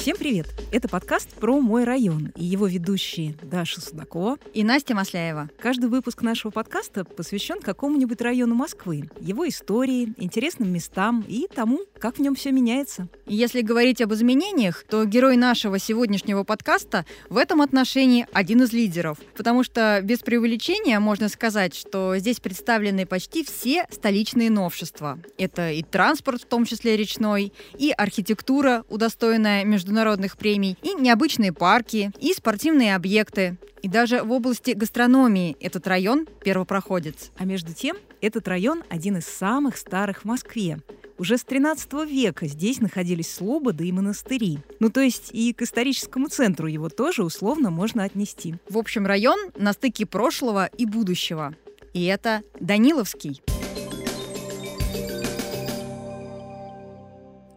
Всем привет! Это подкаст про мой район и его ведущие Даша Судакова и Настя Масляева. Каждый выпуск нашего подкаста посвящен какому-нибудь району Москвы, его истории, интересным местам и тому, как в нем все меняется. Если говорить об изменениях, то герой нашего сегодняшнего подкаста в этом отношении один из лидеров, потому что без преувеличения можно сказать, что здесь представлены почти все столичные новшества. Это и транспорт, в том числе речной, и архитектура, удостоенная между международных премий, и необычные парки, и спортивные объекты. И даже в области гастрономии этот район первопроходец. А между тем, этот район один из самых старых в Москве. Уже с 13 века здесь находились слободы и монастыри. Ну, то есть и к историческому центру его тоже условно можно отнести. В общем, район на стыке прошлого и будущего. И это Даниловский.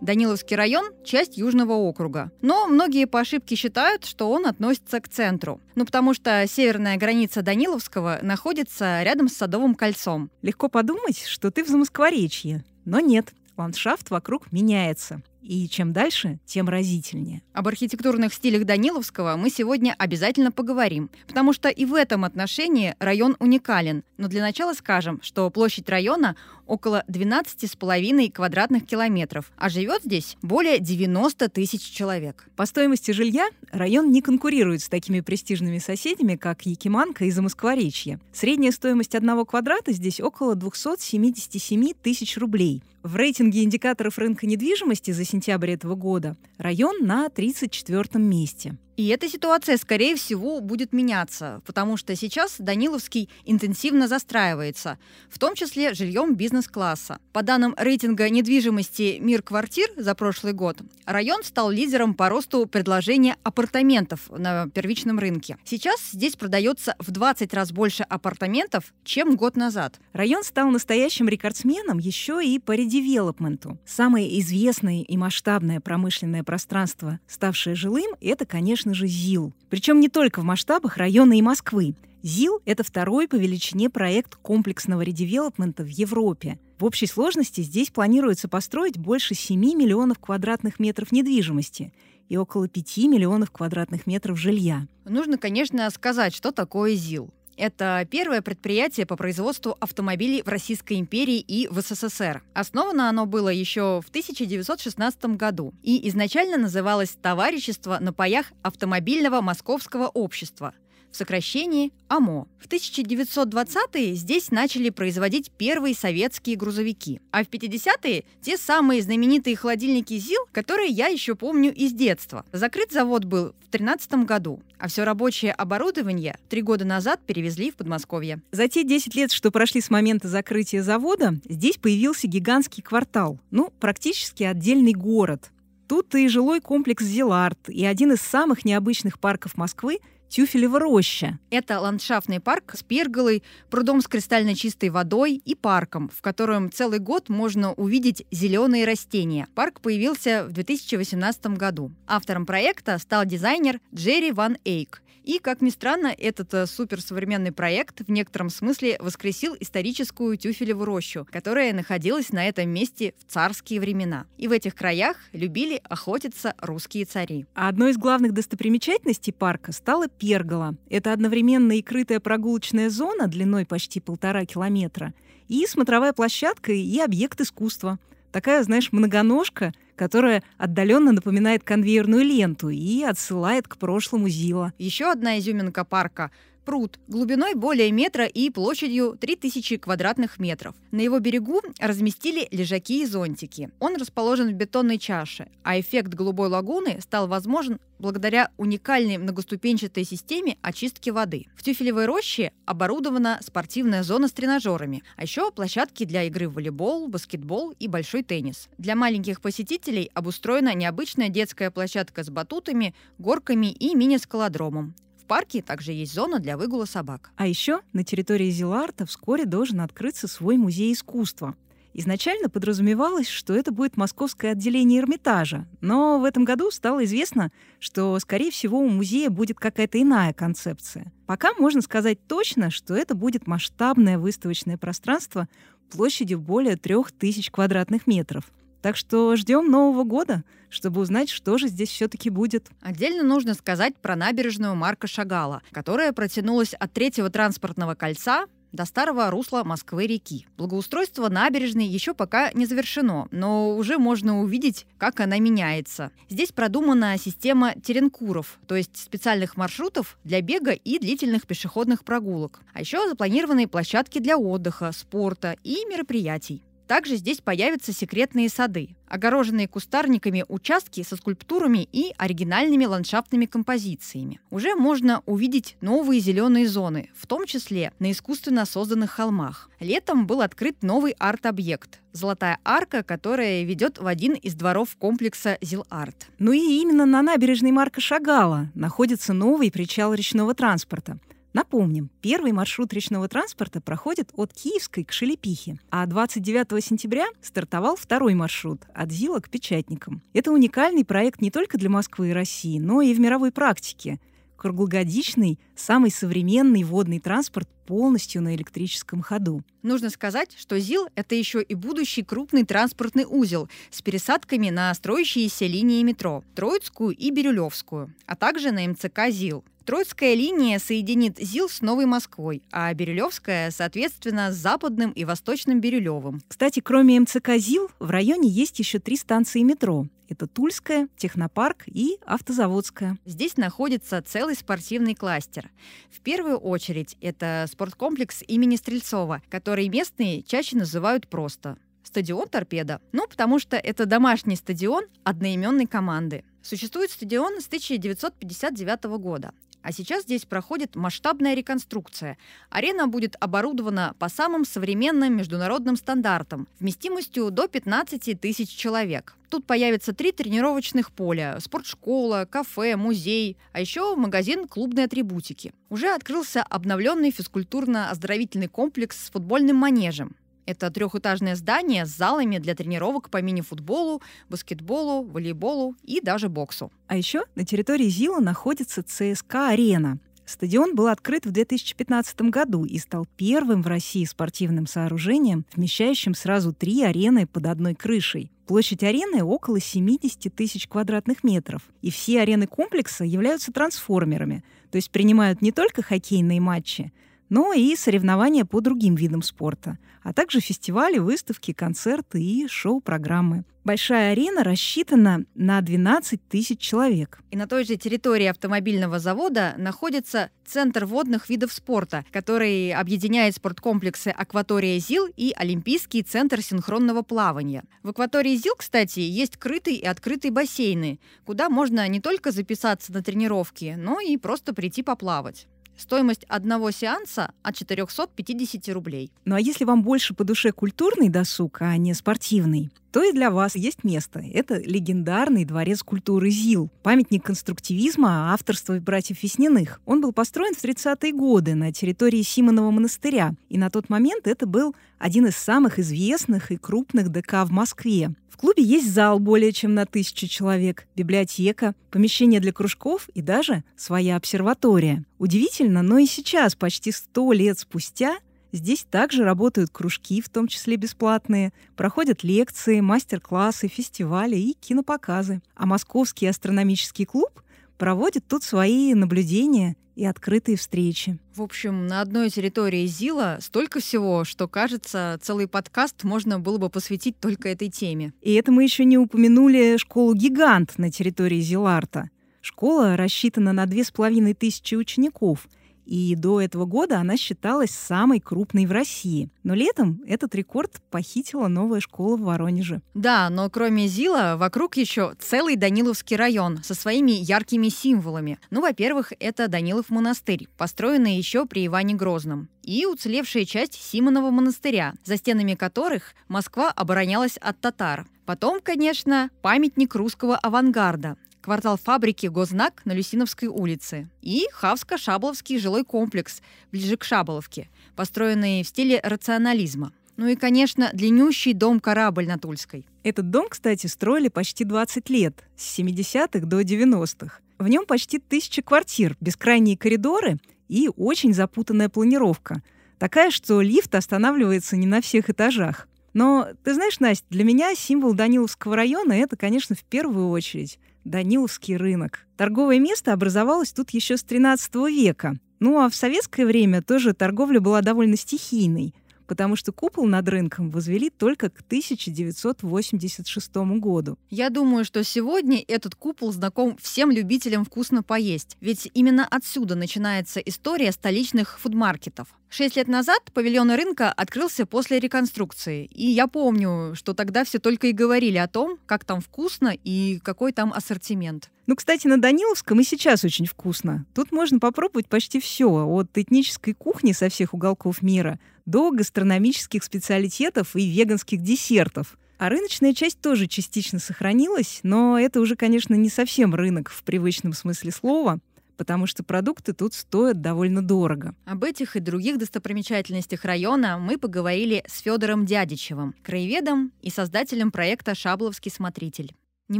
Даниловский район – часть Южного округа. Но многие по ошибке считают, что он относится к центру. Ну, потому что северная граница Даниловского находится рядом с Садовым кольцом. Легко подумать, что ты в Замоскворечье. Но нет, ландшафт вокруг меняется. И чем дальше, тем разительнее. Об архитектурных стилях Даниловского мы сегодня обязательно поговорим, потому что и в этом отношении район уникален. Но для начала скажем, что площадь района около 12,5 квадратных километров, а живет здесь более 90 тысяч человек. По стоимости жилья район не конкурирует с такими престижными соседями, как Якиманка и Замоскворечье. Средняя стоимость одного квадрата здесь около 277 тысяч рублей. В рейтинге индикаторов рынка недвижимости за сентябрь этого года район на 34 месте. И эта ситуация, скорее всего, будет меняться, потому что сейчас Даниловский интенсивно застраивается, в том числе жильем бизнес-класса. По данным рейтинга недвижимости «Мир квартир» за прошлый год, район стал лидером по росту предложения апартаментов на первичном рынке. Сейчас здесь продается в 20 раз больше апартаментов, чем год назад. Район стал настоящим рекордсменом еще и по редевелопменту. Самое известное и масштабное промышленное пространство, ставшее жилым, это, конечно, конечно же, ЗИЛ. Причем не только в масштабах района и Москвы. ЗИЛ — это второй по величине проект комплексного редевелопмента в Европе. В общей сложности здесь планируется построить больше 7 миллионов квадратных метров недвижимости и около 5 миллионов квадратных метров жилья. Нужно, конечно, сказать, что такое ЗИЛ. Это первое предприятие по производству автомобилей в Российской империи и в СССР. Основано оно было еще в 1916 году и изначально называлось «Товарищество на паях автомобильного московского общества», в сокращении АМО. В 1920-е здесь начали производить первые советские грузовики, а в 50-е те самые знаменитые холодильники ЗИЛ, которые я еще помню из детства. Закрыт завод был в 2013 году, а все рабочее оборудование три года назад перевезли в Подмосковье. За те 10 лет, что прошли с момента закрытия завода, здесь появился гигантский квартал, ну, практически отдельный город. Тут и жилой комплекс «Зеларт», и один из самых необычных парков Москвы — Тюфелева роща. Это ландшафтный парк с перголой, прудом с кристально чистой водой и парком, в котором целый год можно увидеть зеленые растения. Парк появился в 2018 году. Автором проекта стал дизайнер Джерри Ван Эйк. И, как ни странно, этот э, суперсовременный проект в некотором смысле воскресил историческую Тюфелеву рощу, которая находилась на этом месте в царские времена. И в этих краях любили охотиться русские цари. А одной из главных достопримечательностей парка стала пергола. Это одновременно и крытая прогулочная зона длиной почти полтора километра, и смотровая площадка, и объект искусства. Такая, знаешь, многоножка, которая отдаленно напоминает конвейерную ленту и отсылает к прошлому Зила. Еще одна изюминка парка пруд глубиной более метра и площадью 3000 квадратных метров. На его берегу разместили лежаки и зонтики. Он расположен в бетонной чаше, а эффект голубой лагуны стал возможен благодаря уникальной многоступенчатой системе очистки воды. В Тюфелевой роще оборудована спортивная зона с тренажерами, а еще площадки для игры в волейбол, баскетбол и большой теннис. Для маленьких посетителей обустроена необычная детская площадка с батутами, горками и мини-скалодромом. В парке также есть зона для выгула собак. А еще на территории Зиларта вскоре должен открыться свой музей искусства. Изначально подразумевалось, что это будет московское отделение Эрмитажа, но в этом году стало известно, что, скорее всего, у музея будет какая-то иная концепция. Пока можно сказать точно, что это будет масштабное выставочное пространство площадью более трех тысяч квадратных метров. Так что ждем Нового года, чтобы узнать, что же здесь все-таки будет. Отдельно нужно сказать про набережную Марка Шагала, которая протянулась от третьего транспортного кольца до старого русла Москвы-реки. Благоустройство набережной еще пока не завершено, но уже можно увидеть, как она меняется. Здесь продумана система теренкуров, то есть специальных маршрутов для бега и длительных пешеходных прогулок. А еще запланированы площадки для отдыха, спорта и мероприятий. Также здесь появятся секретные сады, огороженные кустарниками участки со скульптурами и оригинальными ландшафтными композициями. Уже можно увидеть новые зеленые зоны, в том числе на искусственно созданных холмах. Летом был открыт новый арт-объект – Золотая арка, которая ведет в один из дворов комплекса Зил-Арт. Ну и именно на набережной Марка Шагала находится новый причал речного транспорта – Напомним, первый маршрут речного транспорта проходит от Киевской к Шелепихе, а 29 сентября стартовал второй маршрут от Зила к Печатникам. Это уникальный проект не только для Москвы и России, но и в мировой практике. Круглогодичный, самый современный водный транспорт полностью на электрическом ходу. Нужно сказать, что ЗИЛ – это еще и будущий крупный транспортный узел с пересадками на строящиеся линии метро – Троицкую и Бирюлевскую, а также на МЦК ЗИЛ. Троицкая линия соединит ЗИЛ с Новой Москвой, а Бирюлевская, соответственно, с Западным и Восточным Бирюлевым. Кстати, кроме МЦК ЗИЛ, в районе есть еще три станции метро. Это Тульская, Технопарк и Автозаводская. Здесь находится целый спортивный кластер. В первую очередь это спорткомплекс имени Стрельцова, который местные чаще называют просто стадион «Торпеда». Ну, потому что это домашний стадион одноименной команды. Существует стадион с 1959 года. А сейчас здесь проходит масштабная реконструкция. Арена будет оборудована по самым современным международным стандартам, вместимостью до 15 тысяч человек. Тут появятся три тренировочных поля, спортшкола, кафе, музей, а еще магазин клубной атрибутики. Уже открылся обновленный физкультурно-оздоровительный комплекс с футбольным манежем. Это трехэтажное здание с залами для тренировок по мини-футболу, баскетболу, волейболу и даже боксу. А еще на территории ЗИЛа находится ЦСКА-арена. Стадион был открыт в 2015 году и стал первым в России спортивным сооружением, вмещающим сразу три арены под одной крышей. Площадь арены около 70 тысяч квадратных метров. И все арены комплекса являются трансформерами, то есть принимают не только хоккейные матчи, но и соревнования по другим видам спорта, а также фестивали, выставки, концерты и шоу-программы. Большая арена рассчитана на 12 тысяч человек. И на той же территории автомобильного завода находится Центр водных видов спорта, который объединяет спорткомплексы «Акватория ЗИЛ» и Олимпийский центр синхронного плавания. В «Акватории ЗИЛ», кстати, есть крытые и открытые бассейны, куда можно не только записаться на тренировки, но и просто прийти поплавать. Стоимость одного сеанса от 450 рублей. Ну а если вам больше по душе культурный досуг, а не спортивный, то и для вас есть место. Это легендарный дворец культуры ЗИЛ, памятник конструктивизма авторства братьев Весняных. Он был построен в 30-е годы на территории Симонова монастыря, и на тот момент это был один из самых известных и крупных ДК в Москве. В клубе есть зал более чем на тысячу человек, библиотека, помещение для кружков и даже своя обсерватория. Удивительно, но и сейчас, почти сто лет спустя, Здесь также работают кружки, в том числе бесплатные, проходят лекции, мастер-классы, фестивали и кинопоказы. А Московский астрономический клуб проводит тут свои наблюдения и открытые встречи. В общем, на одной территории ЗИЛа столько всего, что, кажется, целый подкаст можно было бы посвятить только этой теме. И это мы еще не упомянули школу-гигант на территории ЗИЛАРТа. Школа рассчитана на две с половиной тысячи учеников — и до этого года она считалась самой крупной в России. Но летом этот рекорд похитила новая школа в Воронеже. Да, но кроме ЗИЛа, вокруг еще целый Даниловский район со своими яркими символами. Ну, во-первых, это Данилов монастырь, построенный еще при Иване Грозном и уцелевшая часть Симонова монастыря, за стенами которых Москва оборонялась от татар. Потом, конечно, памятник русского авангарда, квартал фабрики «Гознак» на Люсиновской улице и Хавско-Шаболовский жилой комплекс ближе к Шаболовке, построенный в стиле рационализма. Ну и, конечно, длиннющий дом-корабль на Тульской. Этот дом, кстати, строили почти 20 лет, с 70-х до 90-х. В нем почти тысяча квартир, бескрайние коридоры и очень запутанная планировка. Такая, что лифт останавливается не на всех этажах. Но ты знаешь, Настя, для меня символ Даниловского района — это, конечно, в первую очередь Даниловский рынок. Торговое место образовалось тут еще с 13 века. Ну а в советское время тоже торговля была довольно стихийной потому что купол над рынком возвели только к 1986 году. Я думаю, что сегодня этот купол знаком всем любителям вкусно поесть, ведь именно отсюда начинается история столичных фудмаркетов. Шесть лет назад павильон рынка открылся после реконструкции, и я помню, что тогда все только и говорили о том, как там вкусно и какой там ассортимент. Ну, кстати, на Даниловском и сейчас очень вкусно. Тут можно попробовать почти все, от этнической кухни со всех уголков мира до гастрономических специалитетов и веганских десертов. А рыночная часть тоже частично сохранилась, но это уже, конечно, не совсем рынок в привычном смысле слова — потому что продукты тут стоят довольно дорого. Об этих и других достопримечательностях района мы поговорили с Федором Дядичевым, краеведом и создателем проекта «Шабловский смотритель». Не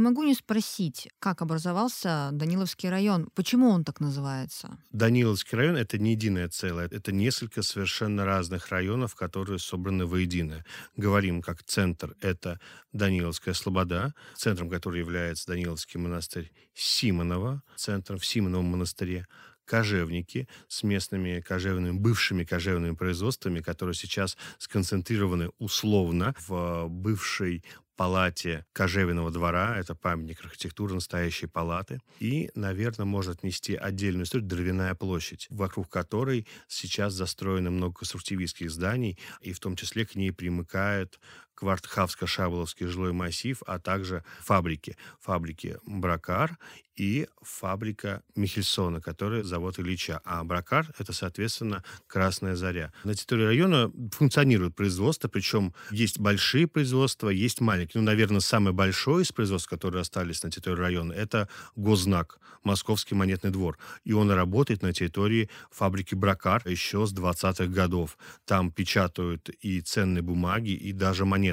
могу не спросить, как образовался Даниловский район, почему он так называется? Даниловский район — это не единое целое, это несколько совершенно разных районов, которые собраны воедино. Говорим, как центр — это Даниловская Слобода, центром которой является Даниловский монастырь Симонова, центром в Симоновом монастыре, кожевники с местными кожевными, бывшими кожевными производствами, которые сейчас сконцентрированы условно в бывшей палате Кожевиного двора, это памятник архитектуры настоящей палаты, и, наверное, можно отнести отдельную историю Дровяная площадь, вокруг которой сейчас застроено много конструктивистских зданий, и в том числе к ней примыкает Квартхавско-Шаболовский жилой массив, а также фабрики. Фабрики Бракар и фабрика Михельсона, который завод Ильича. А Бракар — это, соответственно, Красная Заря. На территории района функционирует производство, причем есть большие производства, есть маленькие. Ну, наверное, самое большое из производств, которые остались на территории района, это Гознак, Московский монетный двор. И он работает на территории фабрики Бракар еще с 20-х годов. Там печатают и ценные бумаги, и даже монеты.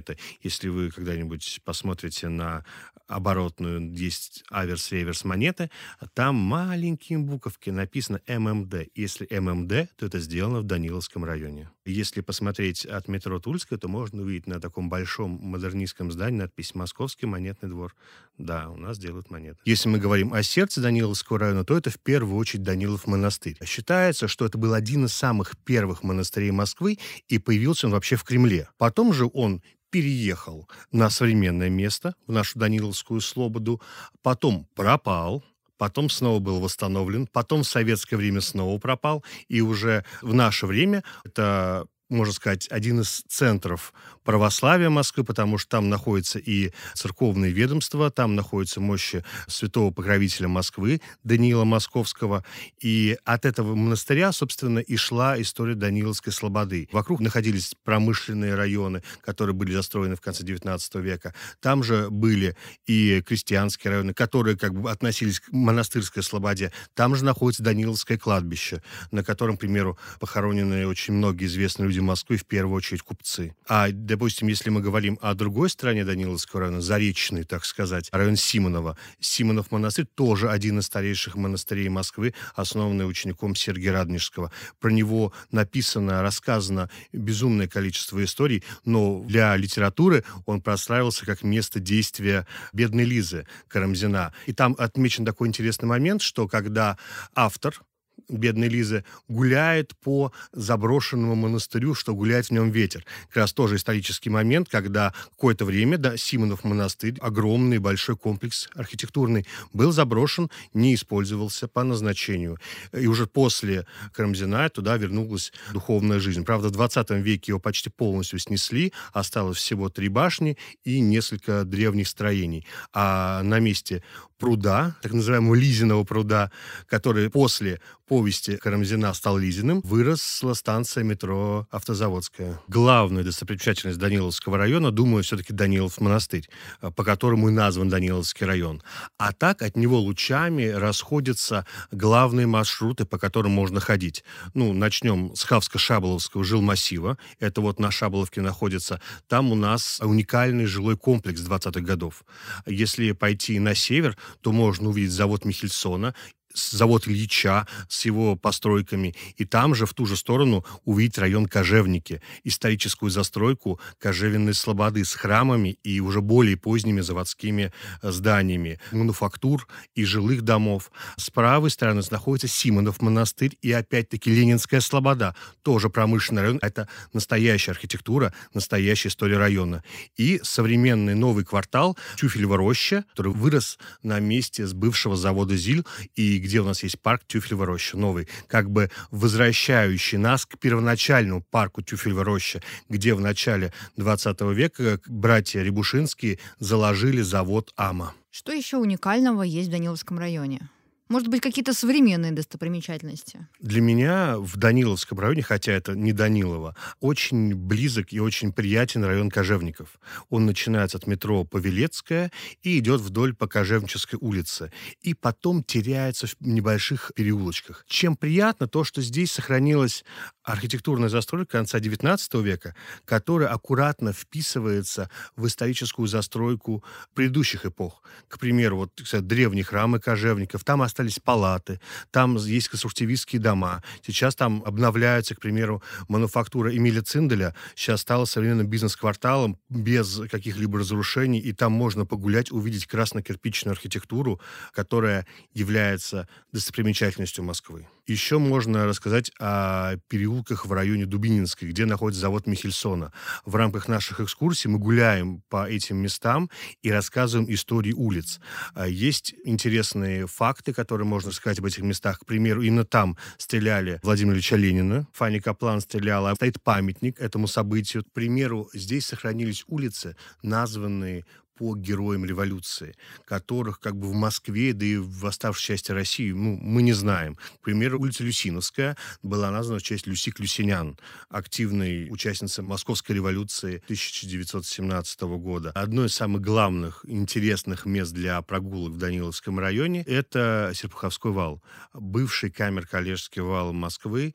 Если вы когда-нибудь посмотрите на оборотную, есть аверс-реверс монеты, там маленькие буковки написано ММД. Если ММД, то это сделано в Даниловском районе. Если посмотреть от метро Тульская, то можно увидеть на таком большом модернистском здании надпись «Московский монетный двор». Да, у нас делают монеты. Если мы говорим о сердце Даниловского района, то это в первую очередь Данилов монастырь. Считается, что это был один из самых первых монастырей Москвы, и появился он вообще в Кремле. Потом же он переехал на современное место, в нашу Даниловскую Слободу, потом пропал, потом снова был восстановлен, потом в советское время снова пропал, и уже в наше время это можно сказать, один из центров православия Москвы, потому что там находится и церковные ведомства, там находятся мощи святого покровителя Москвы Даниила Московского. И от этого монастыря, собственно, и шла история Даниловской слободы. Вокруг находились промышленные районы, которые были застроены в конце XIX века. Там же были и крестьянские районы, которые как бы относились к монастырской слободе. Там же находится Даниловское кладбище, на котором, к примеру, похоронены очень многие известные люди Москвы, в первую очередь купцы. А допустим, если мы говорим о другой стороне Даниловского района, Заречный, так сказать, район Симонова, Симонов монастырь тоже один из старейших монастырей Москвы, основанный учеником Сергия Радонежского. Про него написано, рассказано безумное количество историй, но для литературы он прославился как место действия бедной Лизы Карамзина. И там отмечен такой интересный момент, что когда автор бедной Лизы, гуляет по заброшенному монастырю, что гуляет в нем ветер. Как раз тоже исторический момент, когда какое-то время да, Симонов монастырь, огромный большой комплекс архитектурный, был заброшен, не использовался по назначению. И уже после Карамзина туда вернулась духовная жизнь. Правда, в 20 веке его почти полностью снесли, осталось всего три башни и несколько древних строений. А на месте пруда, так называемого Лизиного пруда, который после повести Карамзина стал Лизиным, выросла станция метро Автозаводская. Главная достопримечательность Даниловского района, думаю, все-таки Данилов монастырь, по которому и назван Даниловский район. А так от него лучами расходятся главные маршруты, по которым можно ходить. Ну, начнем с Хавско-Шаболовского жилмассива. Это вот на Шаболовке находится. Там у нас уникальный жилой комплекс 20-х годов. Если пойти на север, то можно увидеть завод Михельсона завод Ильича с его постройками, и там же, в ту же сторону, увидеть район Кожевники, историческую застройку Кожевенной Слободы с храмами и уже более поздними заводскими э, зданиями, мануфактур и жилых домов. С правой стороны находится Симонов монастырь и опять-таки Ленинская Слобода, тоже промышленный район. Это настоящая архитектура, настоящая история района. И современный новый квартал Тюфелева роща, который вырос на месте с бывшего завода ЗИЛ и где у нас есть парк Тюфелева роща, новый, как бы возвращающий нас к первоначальному парку Тюфелева роща, где в начале 20 века братья Рябушинские заложили завод АМА. Что еще уникального есть в Даниловском районе? Может быть, какие-то современные достопримечательности? Для меня в Даниловском районе, хотя это не Данилово, очень близок и очень приятен район Кожевников. Он начинается от метро Павелецкая и идет вдоль по Кожевнической улице. И потом теряется в небольших переулочках. Чем приятно то, что здесь сохранилась архитектурная застройка конца XIX века, которая аккуратно вписывается в историческую застройку предыдущих эпох. К примеру, вот кстати, древние храмы кожевников, там остались палаты, там есть конструктивистские дома. Сейчас там обновляются, к примеру, мануфактура Эмиля Цинделя. Сейчас стала современным бизнес-кварталом без каких-либо разрушений, и там можно погулять, увидеть красно-кирпичную архитектуру, которая является достопримечательностью Москвы. Еще можно рассказать о переулках в районе Дубининской, где находится завод Михельсона. В рамках наших экскурсий мы гуляем по этим местам и рассказываем истории улиц. А, есть интересные факты, которые можно сказать об этих местах. К примеру, именно там стреляли Владимира Ильича Ленина, Фанни Каплан стреляла. Стоит памятник этому событию. К примеру, здесь сохранились улицы, названные по героям революции, которых как бы в Москве, да и в оставшей части России, ну, мы не знаем. К примеру, улица Люсиновская была названа в честь Люси Клюсинян, активной участницы Московской революции 1917 года. Одно из самых главных интересных мест для прогулок в Даниловском районе – это Серпуховской вал, бывший камер-коллежский вал Москвы,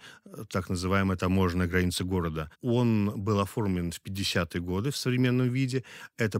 так называемая таможенная граница города. Он был оформлен в 50-е годы в современном виде. Это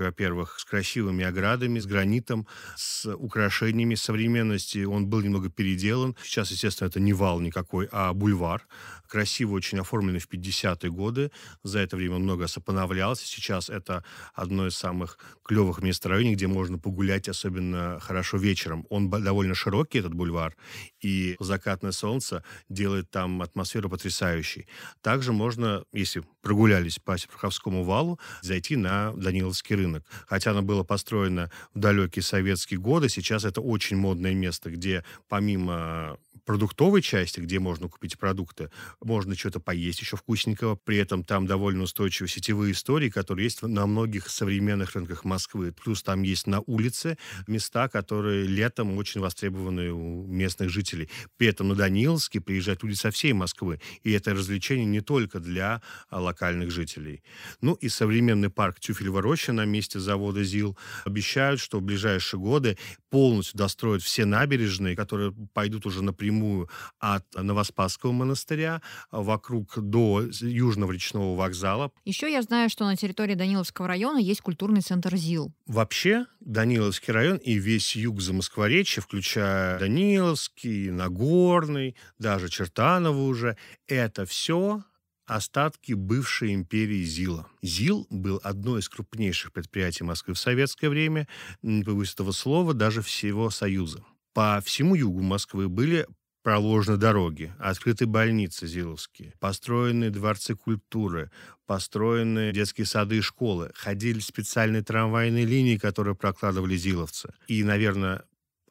потрясающий во-первых, с красивыми оградами, с гранитом, с украшениями современности. Он был немного переделан. Сейчас, естественно, это не вал никакой, а бульвар. Красиво очень оформленный в 50-е годы. За это время он много поновлялся. Сейчас это одно из самых клевых мест районе, где можно погулять, особенно хорошо вечером. Он довольно широкий, этот бульвар, и закатное солнце делает там атмосферу потрясающей. Также можно, если прогулялись по Серпуховскому валу, зайти на Даниловский рынок. Хотя оно было построено в далекие советские годы, сейчас это очень модное место, где помимо продуктовой части, где можно купить продукты, можно что-то поесть еще вкусненького. При этом там довольно устойчивые сетевые истории, которые есть на многих современных рынках Москвы. Плюс там есть на улице места, которые летом очень востребованы у местных жителей. При этом на Даниловске приезжают люди со всей Москвы. И это развлечение не только для а, локальных жителей. Ну и современный парк Тюфелева роща на месте завода ЗИЛ обещают, что в ближайшие годы полностью достроят все набережные, которые пойдут уже напрямую от Новоспасского монастыря вокруг до Южного речного вокзала. Еще я знаю, что на территории Даниловского района есть культурный центр ЗИЛ. Вообще, Даниловский район и весь юг Замоскворечья, включая Даниловский, Нагорный, даже Чертаново уже, это все остатки бывшей империи ЗИЛа. ЗИЛ был одно из крупнейших предприятий Москвы в советское время, не побоюсь этого слова, даже всего Союза. По всему югу Москвы были проложены дороги, открыты больницы зиловские, построены дворцы культуры, построены детские сады и школы, ходили специальные трамвайные линии, которые прокладывали зиловцы. И, наверное,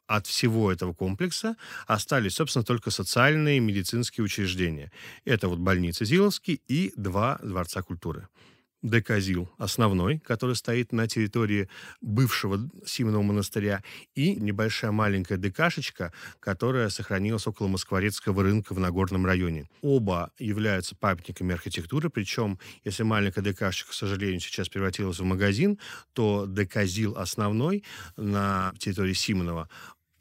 от всего этого комплекса остались, собственно, только социальные и медицинские учреждения. Это вот больница Зиловский и два дворца культуры. Деказил основной, который стоит на территории бывшего Симонова монастыря, и небольшая маленькая декашечка, которая сохранилась около Москворецкого рынка в Нагорном районе. Оба являются памятниками архитектуры, причем, если маленькая декашечка, к сожалению, сейчас превратилась в магазин, то деказил основной на территории Симонова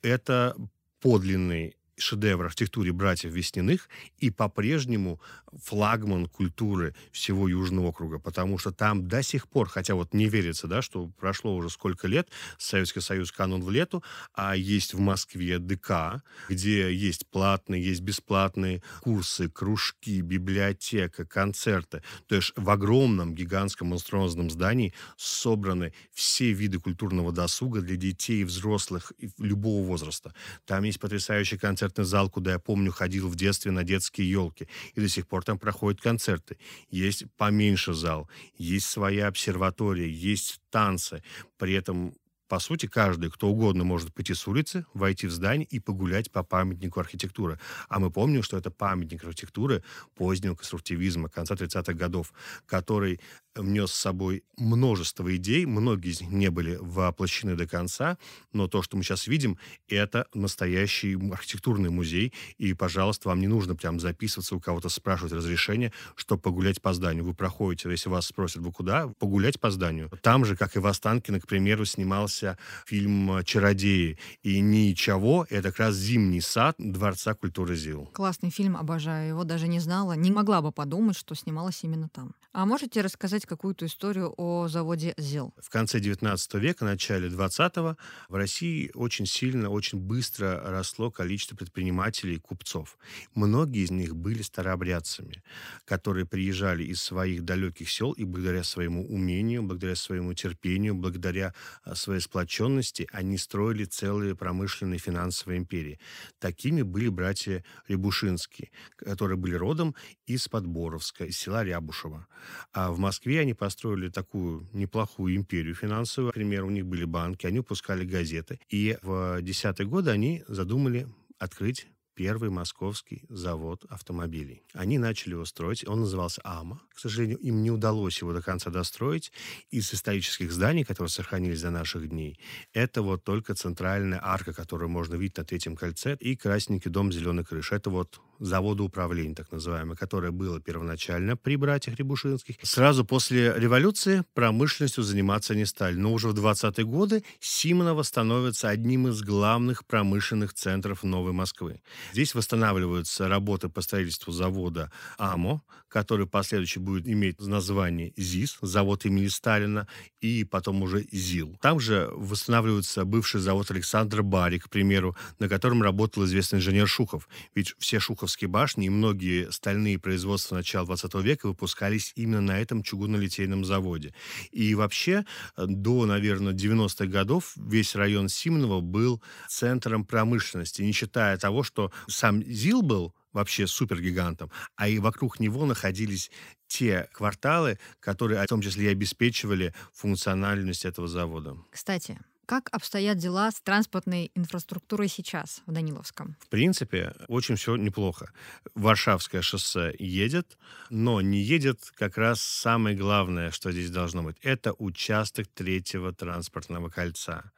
это подлинный шедевр архитектуре братьев Весниных и по-прежнему флагман культуры всего Южного округа, потому что там до сих пор, хотя вот не верится, да, что прошло уже сколько лет, Советский Союз канун в лету, а есть в Москве ДК, где есть платные, есть бесплатные курсы, кружки, библиотека, концерты. То есть в огромном гигантском монструозном здании собраны все виды культурного досуга для детей и взрослых любого возраста. Там есть потрясающий концертный зал, куда я помню ходил в детстве на детские елки. И до сих пор там проходят концерты. Есть поменьше зал, есть своя обсерватория, есть танцы. При этом по сути, каждый, кто угодно, может пойти с улицы, войти в здание и погулять по памятнику архитектуры. А мы помним, что это памятник архитектуры позднего конструктивизма конца 30-х годов, который внес с собой множество идей, многие из них не были воплощены до конца, но то, что мы сейчас видим, это настоящий архитектурный музей, и, пожалуйста, вам не нужно прям записываться, у кого-то спрашивать разрешение, чтобы погулять по зданию. Вы проходите, если вас спросят, вы куда? Погулять по зданию. Там же, как и в Останкино, к примеру, снимался фильм «Чародеи», и ничего, это как раз зимний сад Дворца культуры ЗИЛ. Классный фильм, обожаю его, даже не знала, не могла бы подумать, что снималась именно там. А можете рассказать какую-то историю о заводе ЗИЛ? В конце 19 века, начале 20-го в России очень сильно, очень быстро росло количество предпринимателей и купцов. Многие из них были старообрядцами, которые приезжали из своих далеких сел и благодаря своему умению, благодаря своему терпению, благодаря а, своей сплоченности они строили целые промышленные финансовые империи. Такими были братья Рябушинские, которые были родом из Подборовска, из села Рябушево. А в Москве они построили такую неплохую империю финансовую. Например, у них были банки, они выпускали газеты. И в десятые годы они задумали открыть первый московский завод автомобилей. Они начали его строить, он назывался АМА. К сожалению, им не удалось его до конца достроить. Из исторических зданий, которые сохранились до наших дней, это вот только центральная арка, которую можно видеть на Третьем кольце, и красненький дом зеленой крыши. Это вот завода управления, так называемое, которое было первоначально при братьях Рябушинских. Сразу после революции промышленностью заниматься не стали. Но уже в 20-е годы Симонова становится одним из главных промышленных центров Новой Москвы. Здесь восстанавливаются работы по строительству завода АМО, который последующий будет иметь название ЗИС, завод имени Сталина, и потом уже ЗИЛ. Там же восстанавливается бывший завод Александра Бари, к примеру, на котором работал известный инженер Шухов. Ведь все Шуховские башни и многие стальные производства начала 20 века выпускались именно на этом чугунно-литейном заводе. И вообще э, до, наверное, 90-х годов весь район Симонова был центром промышленности, не считая того, что сам ЗИЛ был вообще супергигантом, а и вокруг него находились те кварталы, которые в том числе и обеспечивали функциональность этого завода. Кстати, как обстоят дела с транспортной инфраструктурой сейчас в Даниловском? В принципе, очень все неплохо. Варшавское шоссе едет, но не едет как раз самое главное, что здесь должно быть. Это участок третьего транспортного кольца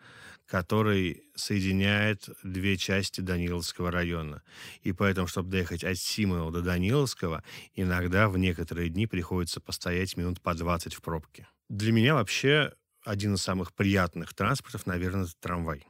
который соединяет две части Даниловского района. И поэтому, чтобы доехать от Симонова до Даниловского, иногда в некоторые дни приходится постоять минут по 20 в пробке. Для меня вообще один из самых приятных транспортов, наверное, это трамвай.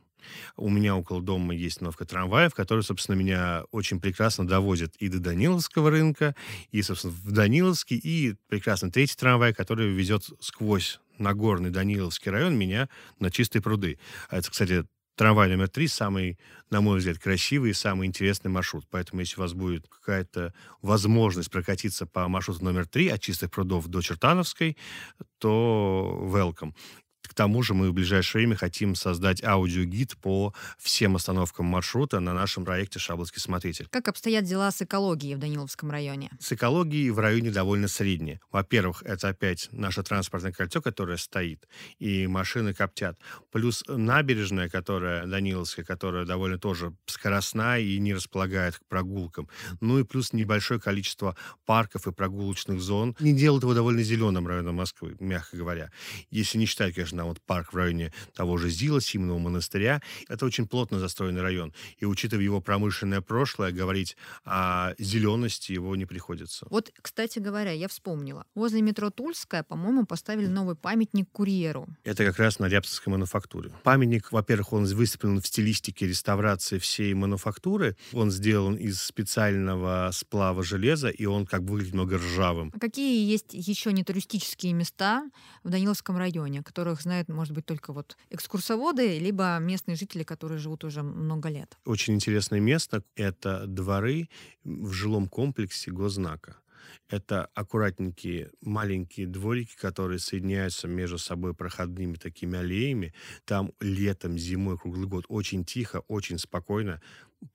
У меня около дома есть остановка трамваев, который, собственно, меня очень прекрасно довозит и до Даниловского рынка, и, собственно, в Даниловский, и прекрасно третий трамвай, который везет сквозь Нагорный Даниловский район меня на чистые пруды. А это, кстати, трамвай номер три самый, на мой взгляд, красивый и самый интересный маршрут. Поэтому, если у вас будет какая-то возможность прокатиться по маршруту номер три от Чистых прудов до Чертановской, то welcome. К тому же мы в ближайшее время хотим создать аудиогид по всем остановкам маршрута на нашем проекте «Шабловский смотритель». Как обстоят дела с экологией в Даниловском районе? С экологией в районе довольно средние. Во-первых, это опять наше транспортное кольцо, которое стоит, и машины коптят. Плюс набережная, которая Даниловская, которая довольно тоже скоростная и не располагает к прогулкам. Ну и плюс небольшое количество парков и прогулочных зон. Не делают его довольно зеленым районом Москвы, мягко говоря. Если не считать, конечно, там вот парк в районе того же Зила, Симонова монастыря. Это очень плотно застроенный район. И учитывая его промышленное прошлое, говорить о зелености его не приходится. Вот, кстати говоря, я вспомнила. Возле метро Тульская, по-моему, поставили новый памятник курьеру. Это как раз на Рябцевской мануфактуре. Памятник, во-первых, он выстроен в стилистике реставрации всей мануфактуры. Он сделан из специального сплава железа, и он как бы выглядит много ржавым. А какие есть еще не туристические места в Даниловском районе, которых знают, может быть, только вот экскурсоводы, либо местные жители, которые живут уже много лет? Очень интересное место — это дворы в жилом комплексе Гознака. Это аккуратненькие маленькие дворики, которые соединяются между собой проходными такими аллеями. Там летом, зимой, круглый год очень тихо, очень спокойно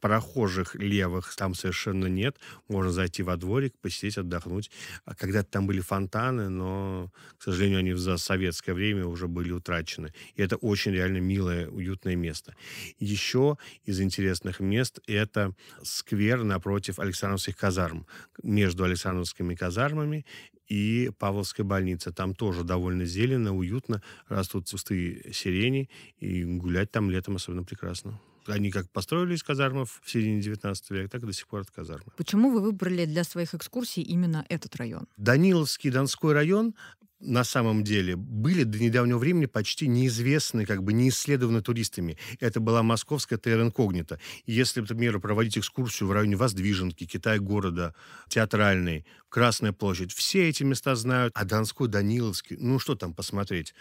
прохожих левых там совершенно нет. Можно зайти во дворик, посидеть, отдохнуть. А когда-то там были фонтаны, но, к сожалению, они за советское время уже были утрачены. И это очень реально милое, уютное место. Еще из интересных мест это сквер напротив Александровских казарм. Между Александровскими казармами и Павловская больница. Там тоже довольно зелено, уютно, растут кусты сирени, и гулять там летом особенно прекрасно. Они как построили из казармов в середине 19 века, так и до сих пор от казармы. Почему вы выбрали для своих экскурсий именно этот район? Даниловский Донской район на самом деле были до недавнего времени почти неизвестны, как бы не исследованы туристами. Это была московская терра инкогнита. Если, например, проводить экскурсию в районе Воздвиженки, Китай-города, Театральный, Красная площадь, все эти места знают. А Донской, Даниловский, ну что там посмотреть?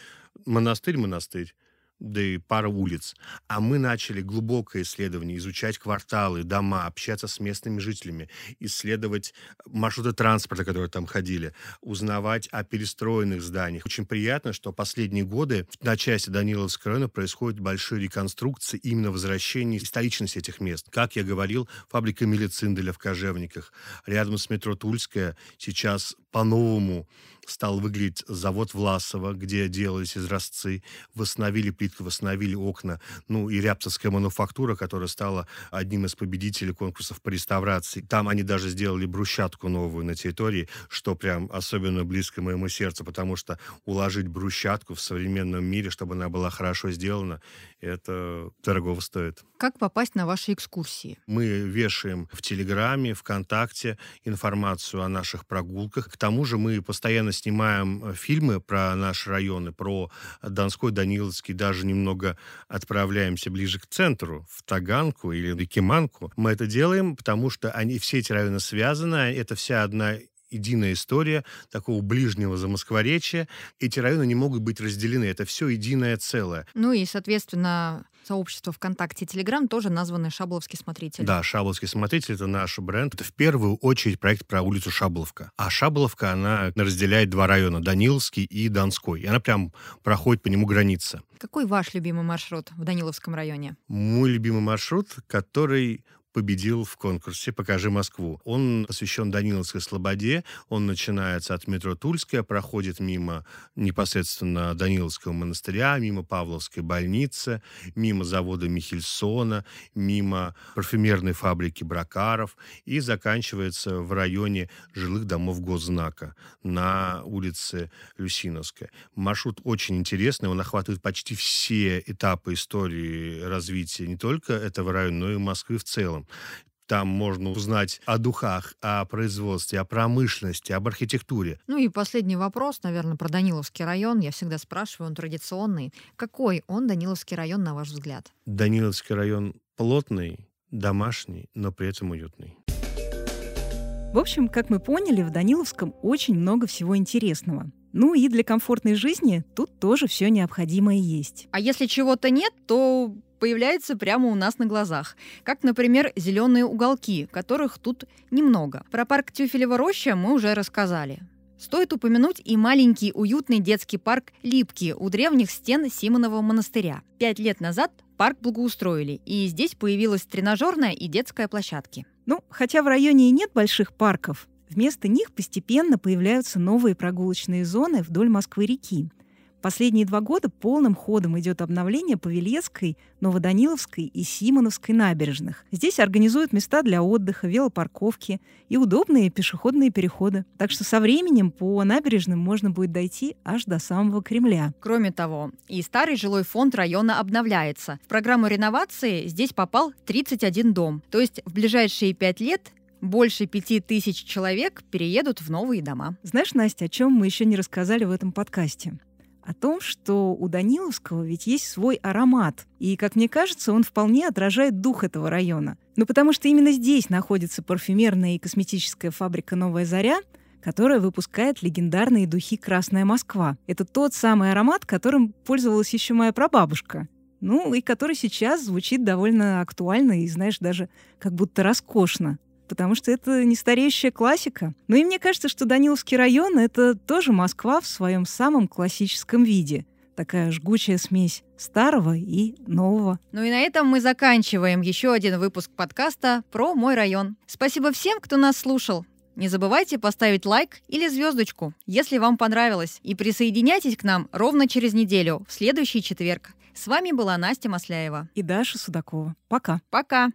Монастырь, монастырь да и пара улиц. А мы начали глубокое исследование, изучать кварталы, дома, общаться с местными жителями, исследовать маршруты транспорта, которые там ходили, узнавать о перестроенных зданиях. Очень приятно, что последние годы на части Даниловского района происходят большие реконструкции именно возвращения историчности этих мест. Как я говорил, фабрика Милицинделя в Кожевниках, рядом с метро Тульская сейчас по-новому стал выглядеть завод Власова, где делались изразцы, восстановили плитку, восстановили окна, ну и Рябцевская мануфактура, которая стала одним из победителей конкурсов по реставрации. Там они даже сделали брусчатку новую на территории, что прям особенно близко моему сердцу, потому что уложить брусчатку в современном мире, чтобы она была хорошо сделана, это дорого стоит. Как попасть на ваши экскурсии? Мы вешаем в Телеграме, ВКонтакте информацию о наших прогулках. К тому же мы постоянно снимаем э, фильмы про наши районы, про Донской, Даниловский, даже немного отправляемся ближе к центру, в Таганку или в Якиманку. Мы это делаем, потому что они, все эти районы связаны, это вся одна единая история такого ближнего замоскворечия. Эти районы не могут быть разделены. Это все единое целое. Ну и, соответственно, сообщество ВКонтакте и Телеграм тоже названы «Шабловский смотритель». Да, «Шабловский смотритель» — это наш бренд. Это в первую очередь проект про улицу Шабловка. А Шабловка, она разделяет два района — Даниловский и Донской. И она прям проходит по нему граница. Какой ваш любимый маршрут в Даниловском районе? Мой любимый маршрут, который победил в конкурсе «Покажи Москву». Он посвящен Даниловской Слободе. Он начинается от метро Тульская, проходит мимо непосредственно Даниловского монастыря, мимо Павловской больницы, мимо завода Михельсона, мимо парфюмерной фабрики Бракаров и заканчивается в районе жилых домов Госзнака на улице Люсиновская. Маршрут очень интересный, он охватывает почти все этапы истории развития не только этого района, но и Москвы в целом. Там можно узнать о духах, о производстве, о промышленности, об архитектуре. Ну и последний вопрос, наверное, про Даниловский район. Я всегда спрашиваю, он традиционный. Какой он, Даниловский район, на ваш взгляд? Даниловский район плотный, домашний, но при этом уютный. В общем, как мы поняли, в Даниловском очень много всего интересного. Ну и для комфортной жизни тут тоже все необходимое есть. А если чего-то нет, то появляется прямо у нас на глазах. Как, например, зеленые уголки, которых тут немного. Про парк Тюфелева роща мы уже рассказали. Стоит упомянуть и маленький уютный детский парк Липки у древних стен Симонова монастыря. Пять лет назад парк благоустроили, и здесь появилась тренажерная и детская площадки. Ну, хотя в районе и нет больших парков, вместо них постепенно появляются новые прогулочные зоны вдоль Москвы-реки. Последние два года полным ходом идет обновление Павелецкой, Новоданиловской и Симоновской набережных. Здесь организуют места для отдыха, велопарковки и удобные пешеходные переходы. Так что со временем по набережным можно будет дойти аж до самого Кремля. Кроме того, и старый жилой фонд района обновляется. В программу реновации здесь попал 31 дом. То есть в ближайшие пять лет больше пяти тысяч человек переедут в новые дома. Знаешь, Настя, о чем мы еще не рассказали в этом подкасте? О том, что у Даниловского ведь есть свой аромат. И, как мне кажется, он вполне отражает дух этого района. Ну, потому что именно здесь находится парфюмерная и косметическая фабрика «Новая заря», которая выпускает легендарные духи «Красная Москва». Это тот самый аромат, которым пользовалась еще моя прабабушка. Ну, и который сейчас звучит довольно актуально и, знаешь, даже как будто роскошно потому что это не стареющая классика. Ну и мне кажется, что Даниловский район — это тоже Москва в своем самом классическом виде. Такая жгучая смесь старого и нового. Ну и на этом мы заканчиваем еще один выпуск подкаста про мой район. Спасибо всем, кто нас слушал. Не забывайте поставить лайк или звездочку, если вам понравилось. И присоединяйтесь к нам ровно через неделю, в следующий четверг. С вами была Настя Масляева. И Даша Судакова. Пока. Пока.